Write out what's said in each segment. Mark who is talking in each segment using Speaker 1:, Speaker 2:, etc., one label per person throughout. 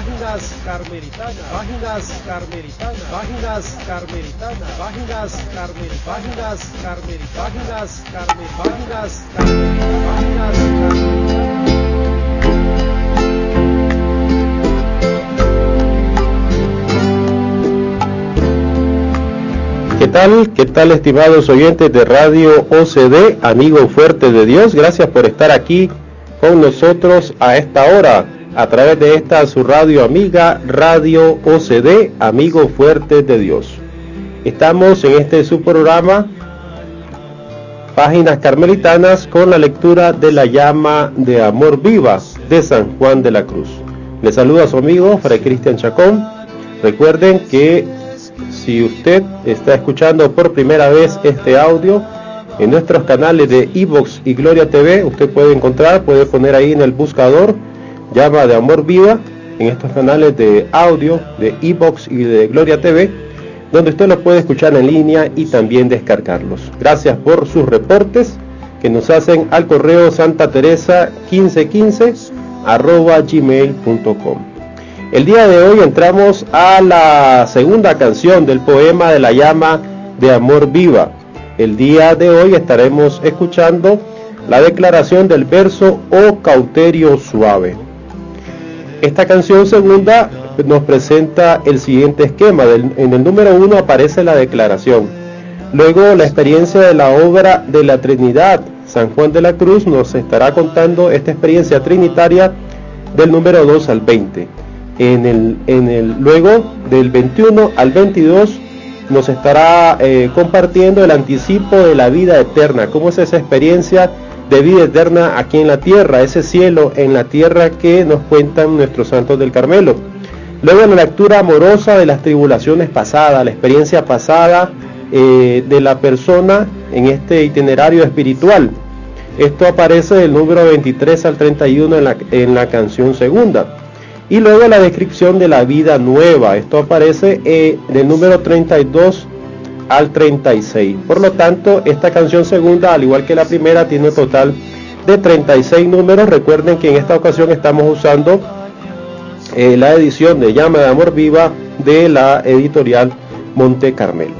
Speaker 1: Páginas carmelitanas, páginas carmelitanas, páginas carmelitanas, páginas carmel, páginas carmel, páginas carmel, páginas carmel, páginas carmel.
Speaker 2: ¿Qué tal? ¿Qué tal estimados oyentes de Radio OCD, amigo fuerte de Dios? Gracias por estar aquí con nosotros a esta hora a través de esta su radio amiga Radio OCD, amigo fuerte de Dios. Estamos en este su programa Páginas Carmelitanas con la lectura de la llama de amor viva de San Juan de la Cruz. Les saluda a su amigo Fray Cristian Chacón. Recuerden que si usted está escuchando por primera vez este audio en nuestros canales de Evox y Gloria TV, usted puede encontrar, puede poner ahí en el buscador llama de amor viva en estos canales de audio de Evox y de Gloria TV, donde usted lo puede escuchar en línea y también descargarlos. Gracias por sus reportes que nos hacen al correo santa teresa 1515 arroba gmail.com. El día de hoy entramos a la segunda canción del poema de la llama de amor viva. El día de hoy estaremos escuchando la declaración del verso O cauterio suave. Esta canción segunda nos presenta el siguiente esquema. En el número uno aparece la declaración. Luego la experiencia de la obra de la Trinidad. San Juan de la Cruz nos estará contando esta experiencia trinitaria del número 2 al 20. En el, en el, luego del 21 al 22 nos estará eh, compartiendo el anticipo de la vida eterna, cómo es esa experiencia de vida eterna aquí en la tierra, ese cielo en la tierra que nos cuentan nuestros santos del Carmelo. Luego la lectura amorosa de las tribulaciones pasadas, la experiencia pasada eh, de la persona en este itinerario espiritual. Esto aparece del número 23 al 31 en la, en la canción segunda. Y luego la descripción de la vida nueva. Esto aparece eh, del número 32 al 36. Por lo tanto, esta canción segunda, al igual que la primera, tiene un total de 36 números. Recuerden que en esta ocasión estamos usando eh, la edición de Llama de Amor Viva de la editorial Monte Carmelo.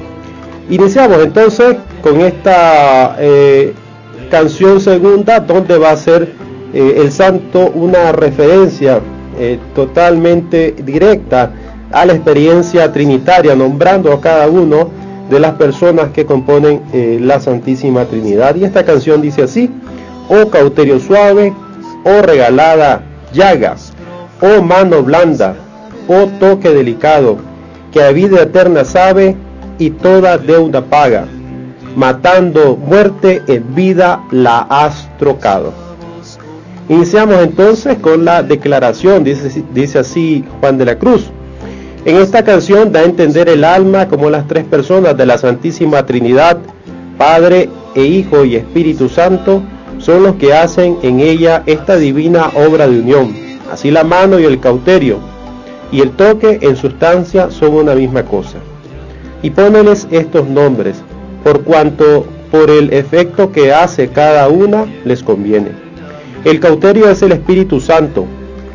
Speaker 2: Iniciamos entonces con esta eh, canción segunda, donde va a ser eh, el santo una referencia totalmente directa a la experiencia trinitaria, nombrando a cada uno de las personas que componen eh, la Santísima Trinidad. Y esta canción dice así, oh cauterio suave, oh regalada llaga, oh mano blanda, oh toque delicado, que a vida eterna sabe y toda deuda paga, matando muerte en vida la has trocado. Iniciamos entonces con la declaración, dice, dice así Juan de la Cruz. En esta canción da a entender el alma como las tres personas de la Santísima Trinidad, Padre e Hijo y Espíritu Santo, son los que hacen en ella esta divina obra de unión. Así la mano y el cauterio y el toque en sustancia son una misma cosa. Y póneles estos nombres, por cuanto por el efecto que hace cada una les conviene. El cauterio es el Espíritu Santo,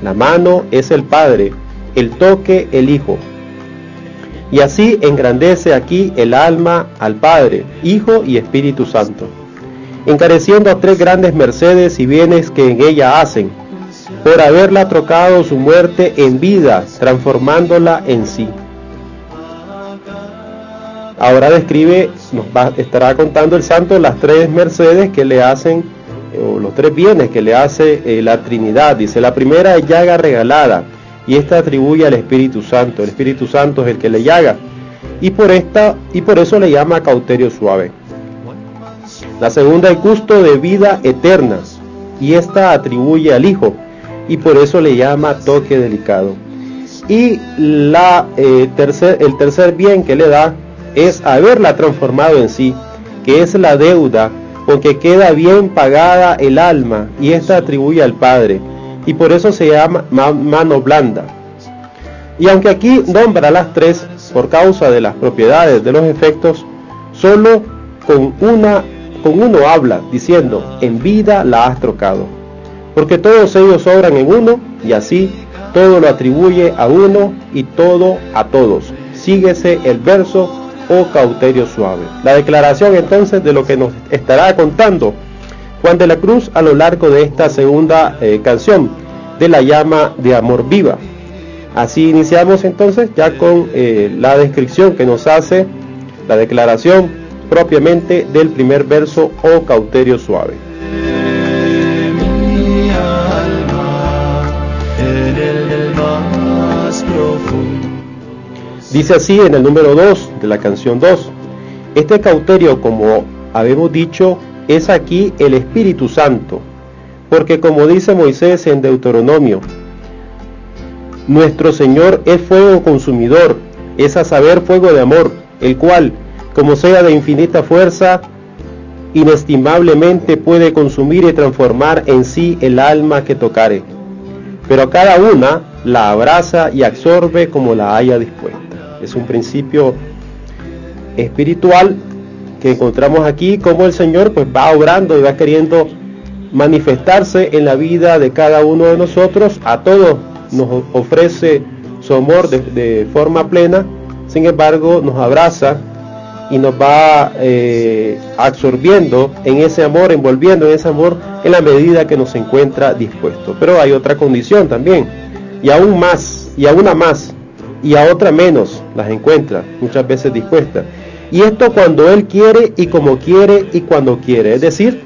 Speaker 2: la mano es el Padre, el toque el Hijo. Y así engrandece aquí el alma al Padre, Hijo y Espíritu Santo, encareciendo a tres grandes mercedes y bienes que en ella hacen, por haberla trocado su muerte en vida, transformándola en sí. Ahora describe, nos va, estará contando el santo las tres mercedes que le hacen, o los tres bienes que le hace eh, la Trinidad. Dice, la primera es llaga regalada, y esta atribuye al Espíritu Santo. El Espíritu Santo es el que le llaga. Y por esta y por eso le llama cauterio suave. La segunda es gusto de vida eterna y esta atribuye al Hijo y por eso le llama toque delicado. Y la, eh, tercer, el tercer bien que le da es haberla transformado en sí, que es la deuda con que queda bien pagada el alma y esta atribuye al Padre, y por eso se llama mano blanda. Y aunque aquí nombra las tres por causa de las propiedades de los efectos, solo con una con uno habla, diciendo, en vida la has trocado. Porque todos ellos obran en uno, y así todo lo atribuye a uno y todo a todos. Síguese el verso o oh cauterio suave. La declaración entonces de lo que nos estará contando Juan de la Cruz a lo largo de esta segunda eh, canción de la llama de amor viva. Así iniciamos entonces ya con eh, la descripción que nos hace la declaración propiamente del primer verso o cauterio suave. Dice así en el número 2 de la canción 2, este cauterio como habemos dicho es aquí el Espíritu Santo, porque como dice Moisés en Deuteronomio, nuestro Señor es fuego consumidor, es a saber fuego de amor, el cual como sea de infinita fuerza, inestimablemente puede consumir y transformar en sí el alma que tocare, pero cada una la abraza y absorbe como la haya dispuesta. Es un principio espiritual que encontramos aquí, como el Señor pues va obrando y va queriendo manifestarse en la vida de cada uno de nosotros, a todos nos ofrece su amor de, forma plena, sin embargo nos abraza y nos va eh, absorbiendo en ese amor, envolviendo en ese amor en la medida que nos encuentra dispuesto. Pero hay otra condición también, y aún más, y a una más, y a otra menos las encuentra, muchas veces dispuesta. Y esto cuando Él quiere y como quiere y cuando quiere. Es decir,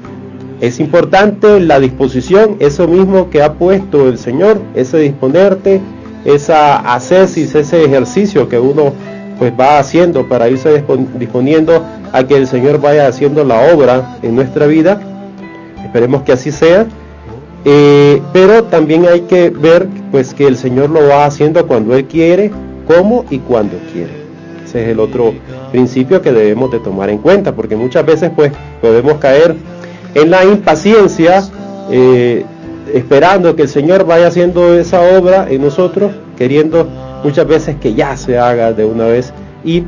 Speaker 2: es importante la disposición, eso mismo que ha puesto el Señor, ese disponerte, esa ascesis, ese ejercicio que uno pues va haciendo para irse disponiendo a que el Señor vaya haciendo la obra en nuestra vida. Esperemos que así sea. Eh, pero también hay que ver pues que el Señor lo va haciendo cuando Él quiere, cómo y cuando quiere. Ese es el otro principio que debemos de tomar en cuenta, porque muchas veces pues podemos caer en la impaciencia, eh, esperando que el Señor vaya haciendo esa obra en nosotros, queriendo muchas veces que ya se haga de una vez y eh,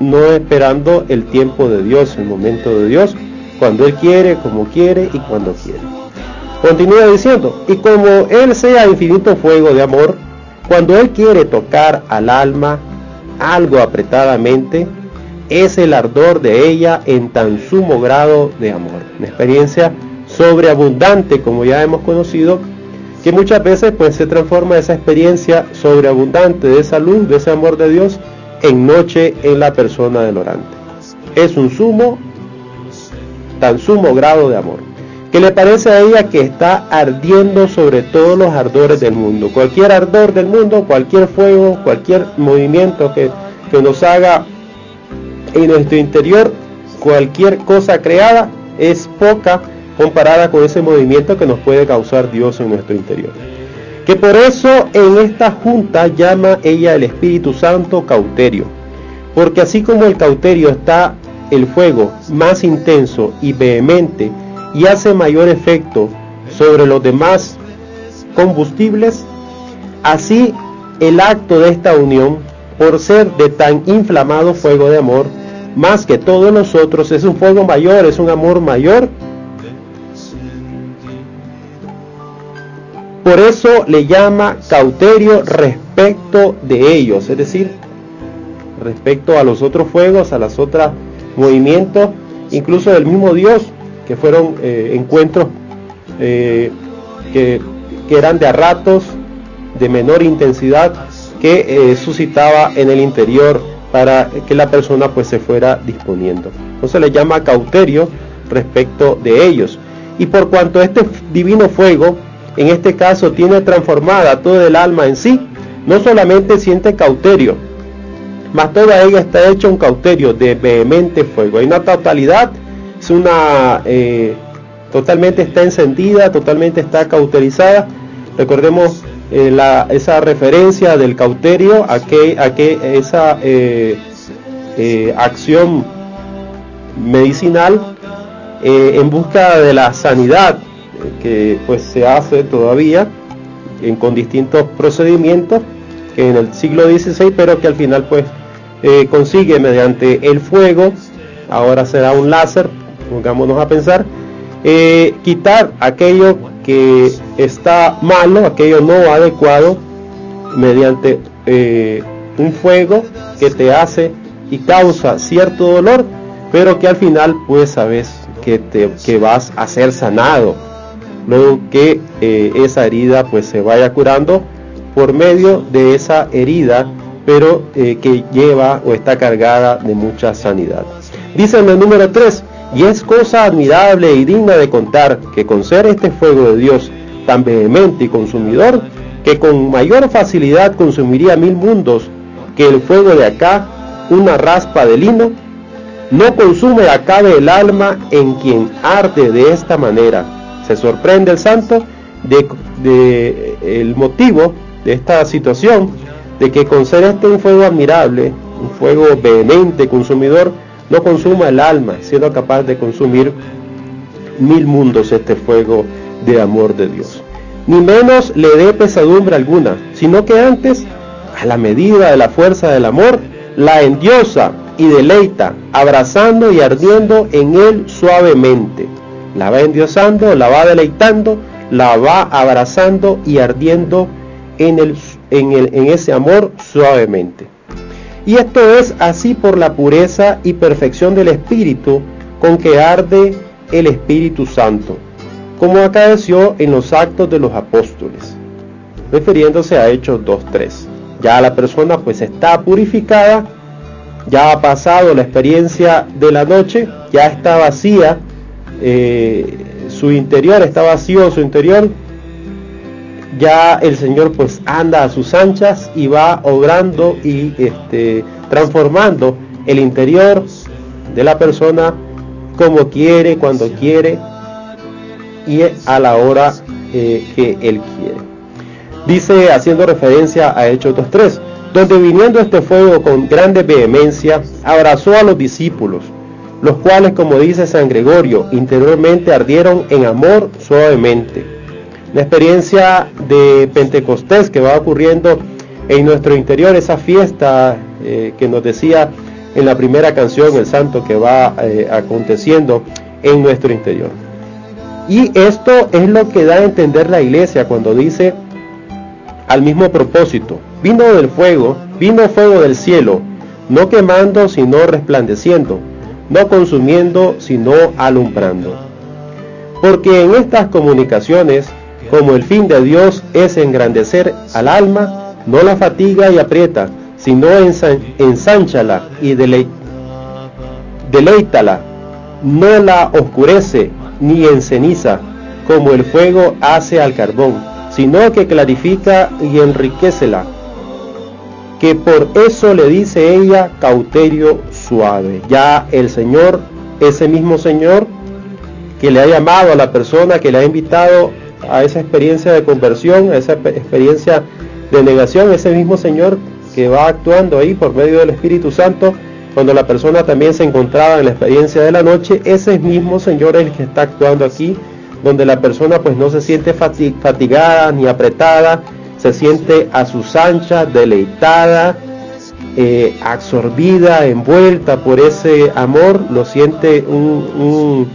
Speaker 2: no esperando el tiempo de Dios, el momento de Dios, cuando Él quiere, como quiere y cuando quiere. Continúa diciendo, y como Él sea infinito fuego de amor, cuando Él quiere tocar al alma algo apretadamente, es el ardor de ella en tan sumo grado de amor. Una experiencia sobreabundante, como ya hemos conocido, que muchas veces pues se transforma esa experiencia sobreabundante de esa luz, de ese amor de Dios, en noche en la persona del orante. Es un sumo, tan sumo grado de amor, que le parece a ella que está ardiendo sobre todos los ardores del mundo. Cualquier ardor del mundo, cualquier fuego, cualquier movimiento que, que nos haga en nuestro interior, cualquier cosa creada, es poca comparada con ese movimiento que nos puede causar Dios en nuestro interior. Que por eso en esta junta llama ella el Espíritu Santo cauterio, porque así como el cauterio está el fuego más intenso y vehemente y hace mayor efecto sobre los demás combustibles, así el acto de esta unión, por ser de tan inflamado fuego de amor, más que todos los otros, es un fuego mayor, es un amor mayor. Por eso le llama cauterio respecto de ellos, es decir, respecto a los otros fuegos, a los otros movimientos, incluso del mismo Dios, que fueron eh, encuentros eh, que, eran de a ratos, de menor intensidad, que eh, suscitaba en el interior para que la persona pues se fuera disponiendo. Entonces le llama cauterio respecto de ellos. Y por cuanto este divino fuego en este caso tiene transformada todo el alma en sí, no solamente siente cauterio, mas toda ella está hecha un cauterio de vehemente fuego. Hay una totalidad, es una eh, totalmente está encendida, totalmente está cauterizada. Recordemos eh, la, esa referencia del cauterio a que, a que esa eh, acción medicinal en busca de la sanidad que pues se hace todavía con distintos procedimientos que en el siglo XVI, pero que al final pues consigue mediante el fuego, ahora será un láser, pongámonos a pensar, eh, quitar aquello que está malo, aquello no adecuado, mediante eh, un fuego que te hace y causa cierto dolor, pero que al final pues sabes que, te, que vas a ser sanado, luego que esa herida pues se vaya curando por medio de esa herida, pero eh, que lleva o está cargada de mucha sanidad. Dice en el número 3, y es cosa admirable y digna de contar que con ser este fuego de Dios tan vehemente y consumidor, que con mayor facilidad consumiría mil mundos que el fuego de acá, una raspa de lino, no consume acabe el alma en quien arde de esta manera. Se sorprende el santo de, de el motivo de esta situación, de que con ser este un fuego admirable, un fuego vehemente, consumidor, no consuma el alma, siendo capaz de consumir mil mundos este fuego de amor de Dios. Ni menos le dé pesadumbre alguna, sino que antes, a la medida de la fuerza del amor, la endiosa y deleita, abrazando y ardiendo en él suavemente. La va endiosando, la va deleitando, la va abrazando y ardiendo en, el, en, el, en ese amor suavemente. Y esto es así por la pureza y perfección del Espíritu con que arde el Espíritu Santo, como acaeció en los actos de los apóstoles, refiriéndose a Hechos 2.3. Ya la persona pues está purificada, ya ha pasado la experiencia de la noche, ya está vacía, eh, su interior está vacío, su interior ya el Señor pues anda a sus anchas y va obrando y este, transformando el interior de la persona como quiere, cuando quiere y a la hora eh, que Él quiere. Dice, haciendo referencia a Hechos 2.3, donde viniendo este fuego con grande vehemencia, abrazó a los discípulos, los cuales, como dice San Gregorio, interiormente ardieron en amor suavemente la experiencia de Pentecostés que va ocurriendo en nuestro interior, esa fiesta eh, que nos decía en la primera canción el santo que va eh, aconteciendo en nuestro interior. Y esto es lo que da a entender la iglesia cuando dice al mismo propósito, vino del fuego, vino fuego del cielo, no quemando sino resplandeciendo, no consumiendo sino alumbrando. Porque en estas comunicaciones como el fin de Dios es engrandecer al alma, no la fatiga y aprieta, sino ensánchala y deleítala, no la oscurece ni enceniza, como el fuego hace al carbón, sino que clarifica y enriquecela, que por eso le dice ella cauterio suave. Ya el Señor, ese mismo Señor que le ha llamado a la persona, que le ha invitado a esa experiencia de conversión, a esa experiencia de negación, ese mismo Señor que va actuando ahí por medio del Espíritu Santo, cuando la persona también se encontraba en la experiencia de la noche, ese mismo Señor es el que está actuando aquí, donde la persona pues no se siente fatigada ni apretada, se siente a sus anchas, deleitada, eh, absorbida, envuelta por ese amor, lo siente un,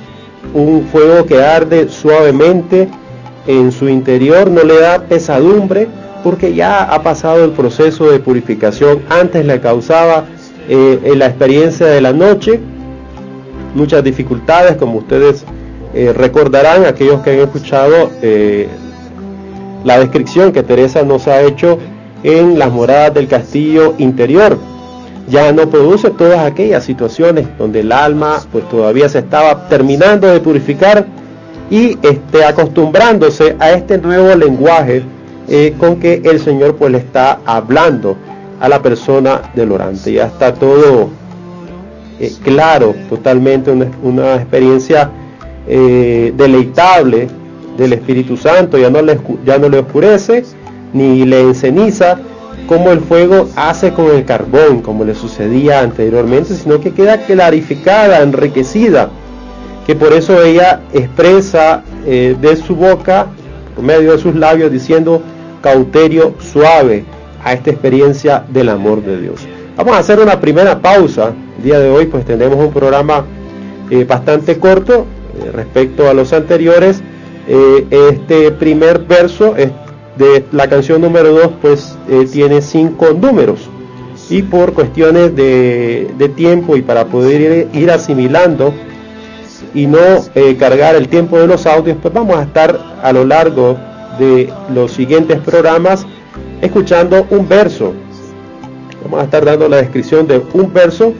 Speaker 2: un fuego que arde suavemente, en su interior, no le da pesadumbre porque ya ha pasado el proceso de purificación. Antes le causaba eh, en la experiencia de la noche muchas dificultades, como ustedes eh, recordarán, aquellos que han escuchado eh, la descripción que Teresa nos ha hecho en las moradas del castillo interior. Ya no produce todas aquellas situaciones donde el alma pues todavía se estaba terminando de purificar y esté acostumbrándose a este nuevo lenguaje eh, con que el Señor pues le está hablando a la persona del orante. Ya está todo eh, claro, totalmente una, experiencia eh, deleitable del Espíritu Santo, ya no, le, ya no le oscurece ni le enceniza, como el fuego hace con el carbón, como le sucedía anteriormente, sino que queda clarificada, enriquecida, que por eso ella expresa eh, de su boca, por medio de sus labios, diciendo cauterio suave a esta experiencia del amor de Dios. Vamos a hacer una primera pausa. El día de hoy pues tenemos un programa eh, bastante corto eh, respecto a los anteriores. este primer verso es de la canción número 2 pues tiene cinco números y por cuestiones de, tiempo y para poder ir, asimilando y no eh, cargar el tiempo de los audios, pues vamos a estar a lo largo de los siguientes programas escuchando un verso. Vamos a estar dando la descripción de un verso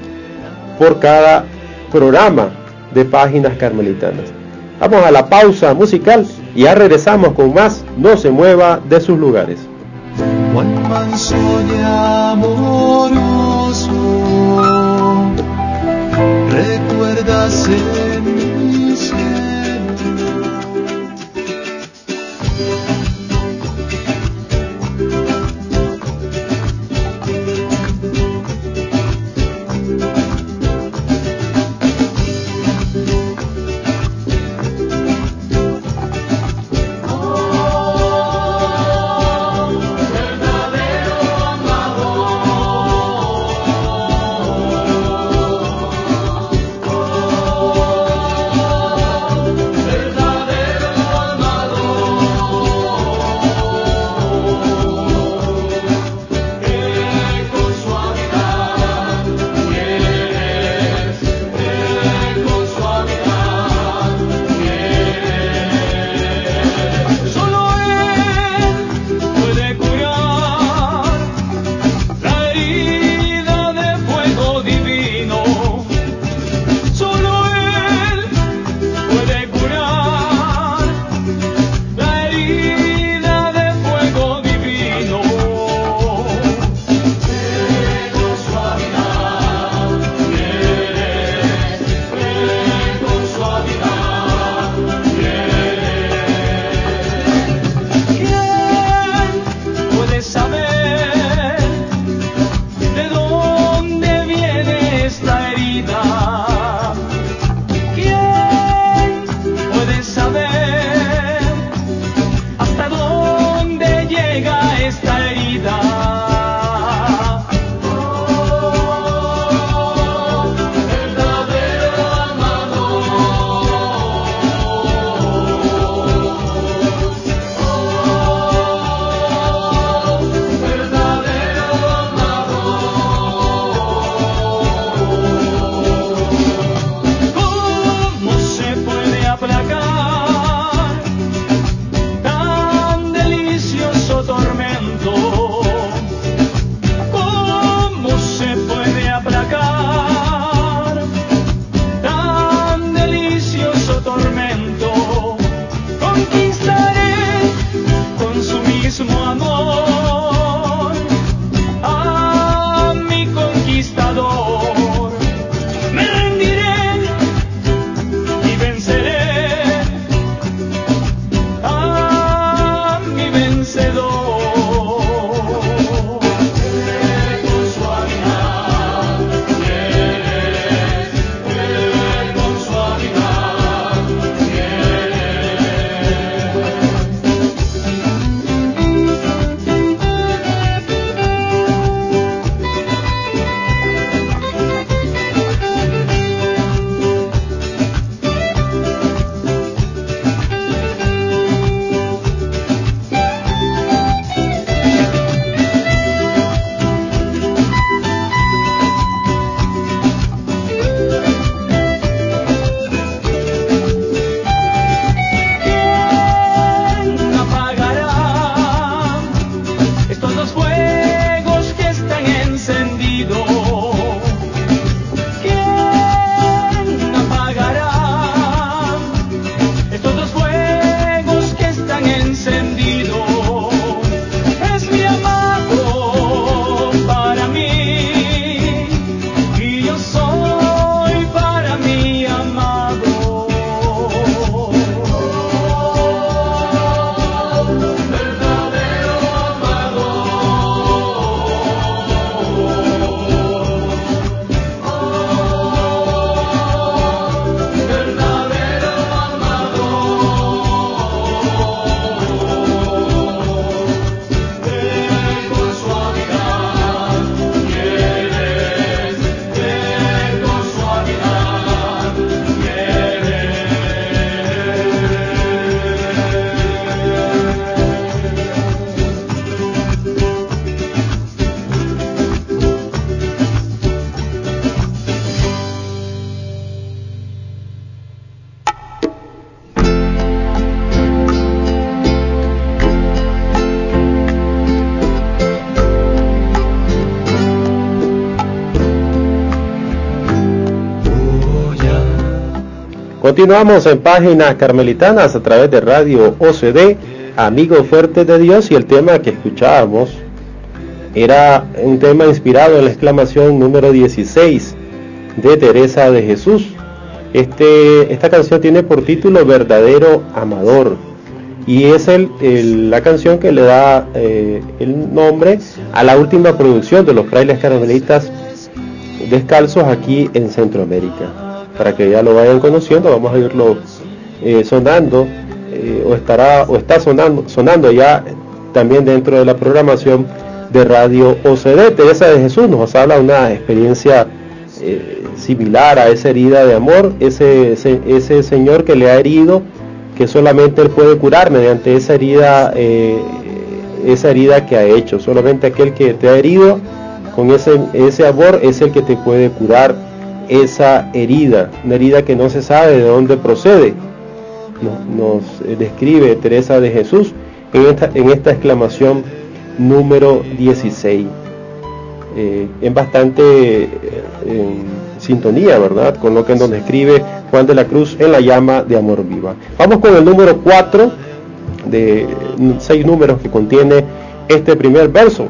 Speaker 2: por cada programa de páginas carmelitanas. Vamos a la pausa musical y ya regresamos con más No se mueva de sus lugares. Continuamos en páginas carmelitanas a través de Radio OCD, Amigos Fuertes de Dios, y el tema que escuchábamos era un tema inspirado en la exclamación número 16 de Teresa de Jesús. Este, esta canción tiene por título Verdadero Amador y es el, la canción que le da eh, el nombre a la última producción de los frailes carmelitas descalzos aquí en Centroamérica para que ya lo vayan conociendo, vamos a irlo eh, sonando eh, o estará o está sonando, sonando ya también dentro de la programación de Radio OCD. Teresa de Jesús nos habla de una experiencia eh, similar a esa herida de amor, ese, ese, Señor que le ha herido, que solamente Él puede curar mediante esa herida, esa herida que ha hecho. Solamente aquel que te ha herido con ese, ese amor es el que te puede curar esa herida, una herida que no se sabe de dónde procede. Nos, eh, describe Teresa de Jesús en esta, exclamación número 16. Eh, en bastante eh, sintonía, ¿verdad? Con lo que nos describe Juan de la Cruz en la llama de amor viva. Vamos con el número 4 de seis números que contiene este primer verso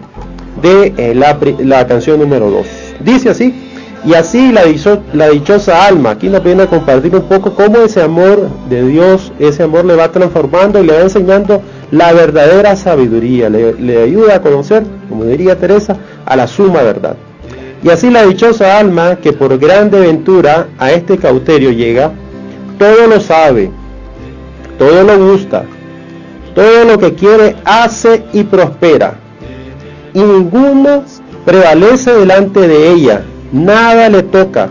Speaker 2: de la, la canción número 2. Dice así, y así la, dichosa alma, aquí nos viene a compartir un poco cómo ese amor de Dios, ese amor le va transformando y le va enseñando la verdadera sabiduría, le, le ayuda a conocer, como diría Teresa, a la suma verdad. Y así la dichosa alma, que por grande ventura a este cauterio llega, todo lo sabe, todo lo gusta, todo lo que quiere hace y prospera, y ninguno prevalece delante de ella, nada le toca,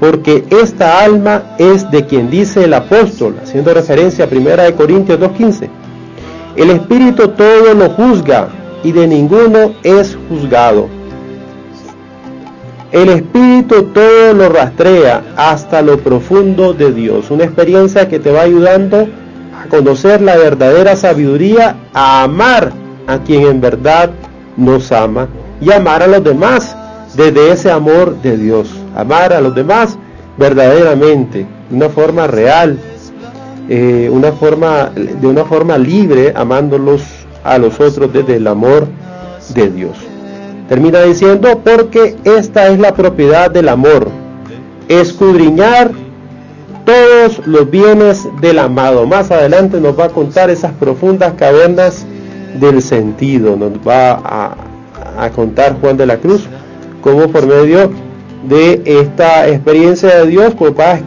Speaker 2: porque esta alma es de quien dice el apóstol, haciendo referencia a 1 Corintios 2.15. El Espíritu todo lo juzga y de ninguno es juzgado. El Espíritu todo lo rastrea hasta lo profundo de Dios. Una experiencia que te va ayudando a conocer la verdadera sabiduría, a amar a quien en verdad nos ama y amar a los demás desde ese amor de Dios. Amar a los demás verdaderamente, de una forma real, eh, una forma, de una forma libre, amándolos a los otros desde el amor de Dios. Termina diciendo, porque esta es la propiedad del amor, escudriñar todos los bienes del amado. Más adelante nos va a contar esas profundas cavernas del sentido, nos va a, a contar Juan de la Cruz como por medio de esta experiencia de Dios, pues va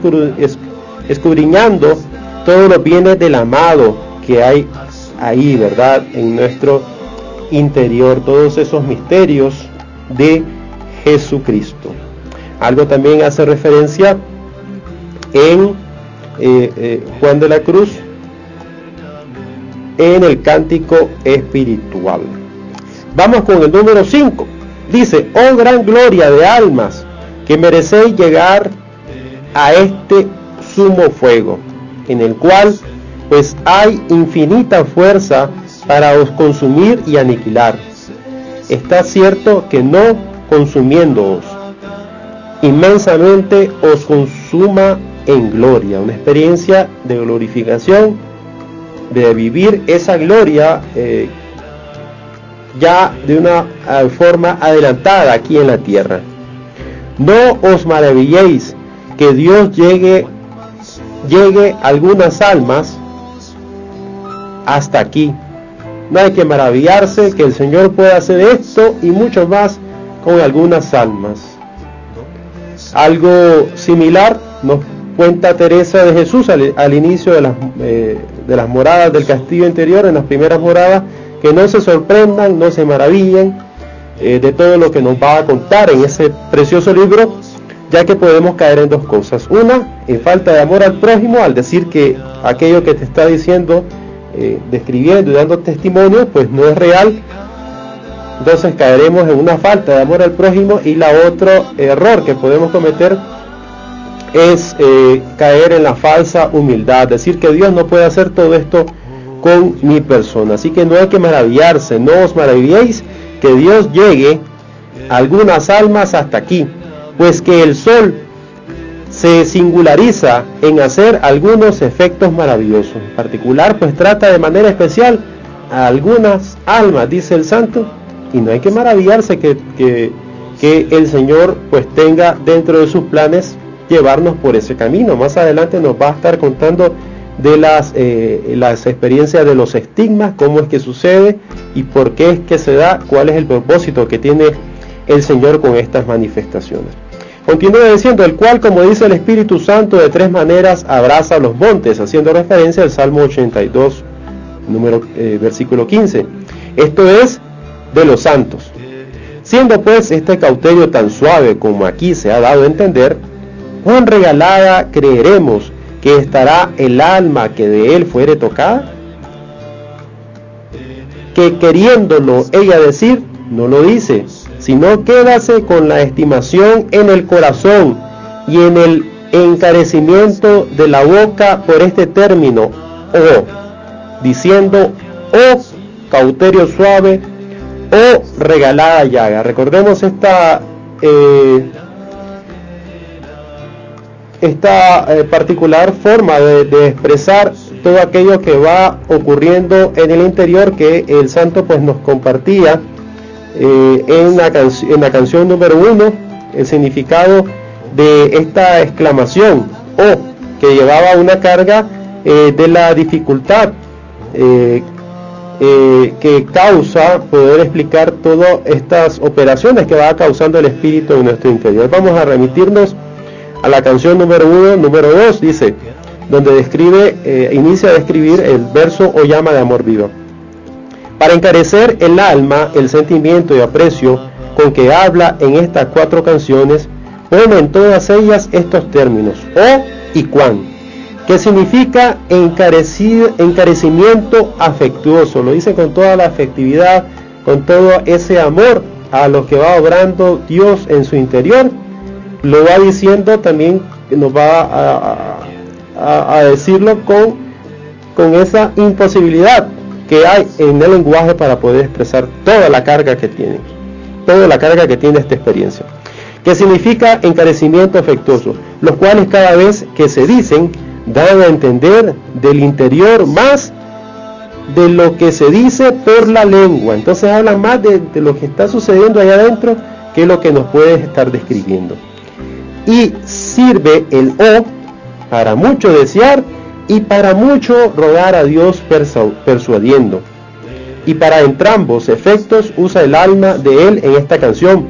Speaker 2: escudriñando todos los bienes del amado que hay ahí, ¿verdad? En nuestro interior, todos esos misterios de Jesucristo. Algo también hace referencia en eh, eh, Juan de la Cruz en el cántico espiritual. Vamos con el número 5. Dice, oh gran gloria de almas, que merecéis llegar a este sumo fuego, en el cual pues hay infinita fuerza para os consumir y aniquilar. Está cierto que no consumiéndoos, inmensamente os consuma en gloria, una experiencia de glorificación, de vivir esa gloria eh, ya de una eh, forma adelantada aquí en la tierra. No os maravilléis que Dios llegue, llegue algunas almas hasta aquí. No hay que maravillarse que el Señor pueda hacer esto y mucho más con algunas almas. Algo similar nos cuenta Teresa de Jesús al, inicio de las, eh, de las moradas del castillo interior, en las primeras moradas, que no se sorprendan, no se maravillen eh, de todo lo que nos va a contar en ese precioso libro, ya que podemos caer en dos cosas. Una, en falta de amor al prójimo, al decir que aquello que te está diciendo, eh, describiendo y dando testimonio, pues no es real. Entonces caeremos en una falta de amor al prójimo y la otro error que podemos cometer es eh, caer en la falsa humildad, decir que Dios no puede hacer todo esto con mi persona. Así que no hay que maravillarse, no os maravilléis que Dios llegue algunas almas hasta aquí, pues que el sol se singulariza en hacer algunos efectos maravillosos. En particular, pues trata de manera especial a algunas almas, dice el santo, y no hay que maravillarse que, que, que el Señor pues tenga dentro de sus planes llevarnos por ese camino. Más adelante nos va a estar contando de las, eh, las experiencias de los estigmas, cómo es que sucede y por qué es que se da, cuál es el propósito que tiene el Señor con estas manifestaciones. Continúa diciendo, el cual, como dice el Espíritu Santo, de tres maneras abraza los montes, haciendo referencia al Salmo 82, número, eh, versículo 15. Esto es de los santos. Siendo pues este cauterio tan suave como aquí se ha dado a entender, cuán regalada creeremos que estará el alma que de él fuere tocada? Que queriéndolo ella decir, no lo dice, sino quédase con la estimación en el corazón y en el encarecimiento de la boca por este término, o, diciendo, oh cauterio suave, o regalada llaga. Recordemos esta eh, esta eh, particular forma de, expresar todo aquello que va ocurriendo en el interior que el santo pues nos compartía eh, en, la en la canción número uno, el significado de esta exclamación o que llevaba una carga eh, de la dificultad que causa poder explicar todas estas operaciones que va causando el espíritu en nuestro interior. Vamos a remitirnos a la canción número uno, número dos, dice, donde describe, eh, inicia a describir el verso o llama de amor vivo. Para encarecer el alma, el sentimiento y aprecio con que habla en estas cuatro canciones, pone en todas ellas estos términos, o y cuán, que significa encarecimiento afectuoso, lo dice con toda la afectividad, con todo ese amor a lo que va obrando Dios en su interior lo va diciendo también, nos va a, decirlo con, esa imposibilidad que hay en el lenguaje para poder expresar toda la carga que tiene, toda la carga que tiene esta experiencia, que significa encarecimiento afectuoso, los cuales cada vez que se dicen dan a entender del interior más de lo que se dice por la lengua. Entonces habla más de, de lo que está sucediendo allá adentro que lo que nos puede estar describiendo y sirve el O para mucho desear y para mucho rogar a Dios persuadiendo. Y para entrambos efectos usa el alma de él en esta canción,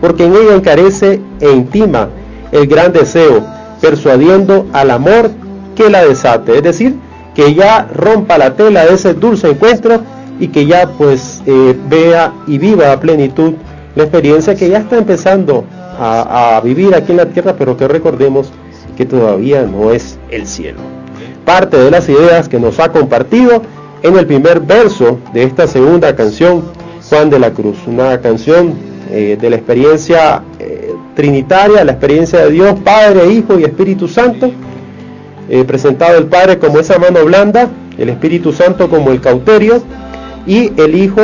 Speaker 2: porque en ella encarece e intima el gran deseo, persuadiendo al amor que la desate, es decir, que ya rompa la tela de ese dulce encuentro y que ya pues eh, vea y viva a plenitud la experiencia que ya está empezando a, vivir aquí en la tierra, pero que recordemos que todavía no es el cielo. Parte de las ideas que nos ha compartido en el primer verso de esta segunda canción, Juan de la Cruz, una canción eh, de la experiencia eh, trinitaria, la experiencia de Dios, Padre, Hijo y Espíritu Santo, eh, presentado el Padre como esa mano blanda, el Espíritu Santo como el cauterio y el Hijo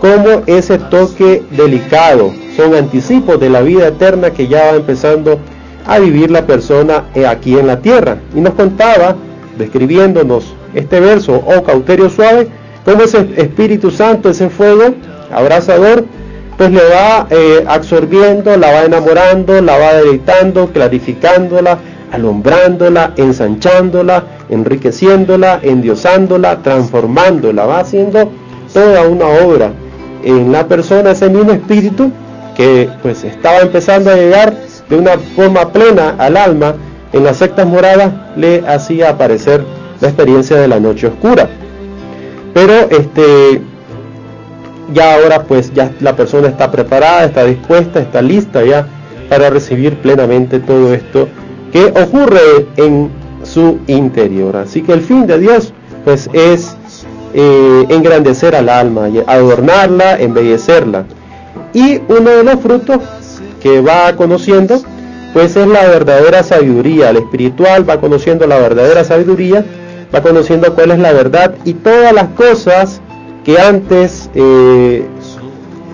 Speaker 2: como ese toque delicado, son anticipos de la vida eterna que ya va empezando a vivir la persona aquí en la tierra. Y nos contaba, describiéndonos este verso, oh cauterio suave, como ese Espíritu Santo, ese fuego abrazador, pues le va eh, absorbiendo, la va enamorando, la va deleitando, clarificándola, alumbrándola, ensanchándola, enriqueciéndola, endiosándola, transformándola, va haciendo toda una obra en la persona, ese mismo espíritu que pues estaba empezando a llegar de una forma plena al alma en las sectas moradas le hacía aparecer la experiencia de la noche oscura. Pero este ya ahora pues ya la persona está preparada está dispuesta está lista ya para recibir plenamente todo esto que ocurre en su interior. Así que el fin de Dios pues es eh, engrandecer al alma adornarla embellecerla y uno de los frutos que va conociendo, pues es la verdadera sabiduría. El espiritual va conociendo la verdadera sabiduría, va conociendo cuál es la verdad y todas las cosas que antes eh,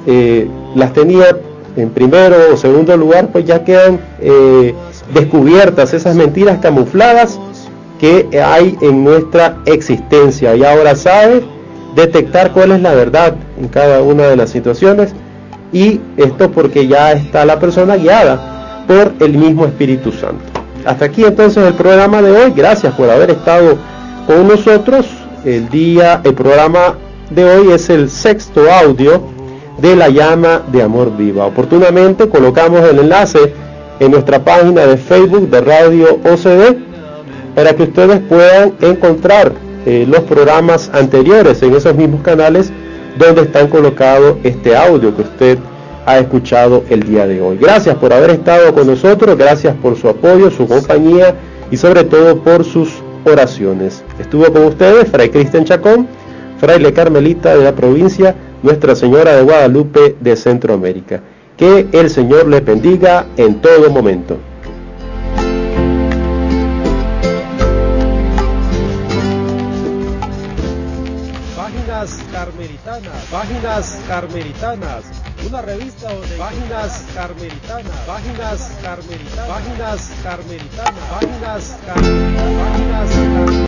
Speaker 2: eh, las tenía en primero o segundo lugar, pues ya quedan eh, descubiertas, esas mentiras camufladas que hay en nuestra existencia. Y ahora sabe detectar cuál es la verdad en cada una de las situaciones. Y esto porque ya está la persona guiada por el mismo Espíritu Santo. Hasta aquí entonces el programa de hoy. Gracias por haber estado con nosotros. El día, el programa de hoy es el sexto audio de la llama de amor viva. Oportunamente colocamos el enlace en nuestra página de Facebook de Radio OCD para que ustedes puedan encontrar eh, los programas anteriores en esos mismos canales donde están colocados este audio que usted ha escuchado el día de hoy. Gracias por haber estado con nosotros, gracias por su apoyo, su compañía y sobre todo por sus oraciones. Estuvo con ustedes Fray Cristian Chacón, fraile carmelita de la provincia Nuestra Señora de Guadalupe de Centroamérica. Que el Señor le bendiga en todo momento.
Speaker 1: Páginas Carmelitanas, una revista donde Páginas Carmelitanas, Páginas Carmelitanas, Páginas Carmelitanas, Páginas Carmelitanas, Páginas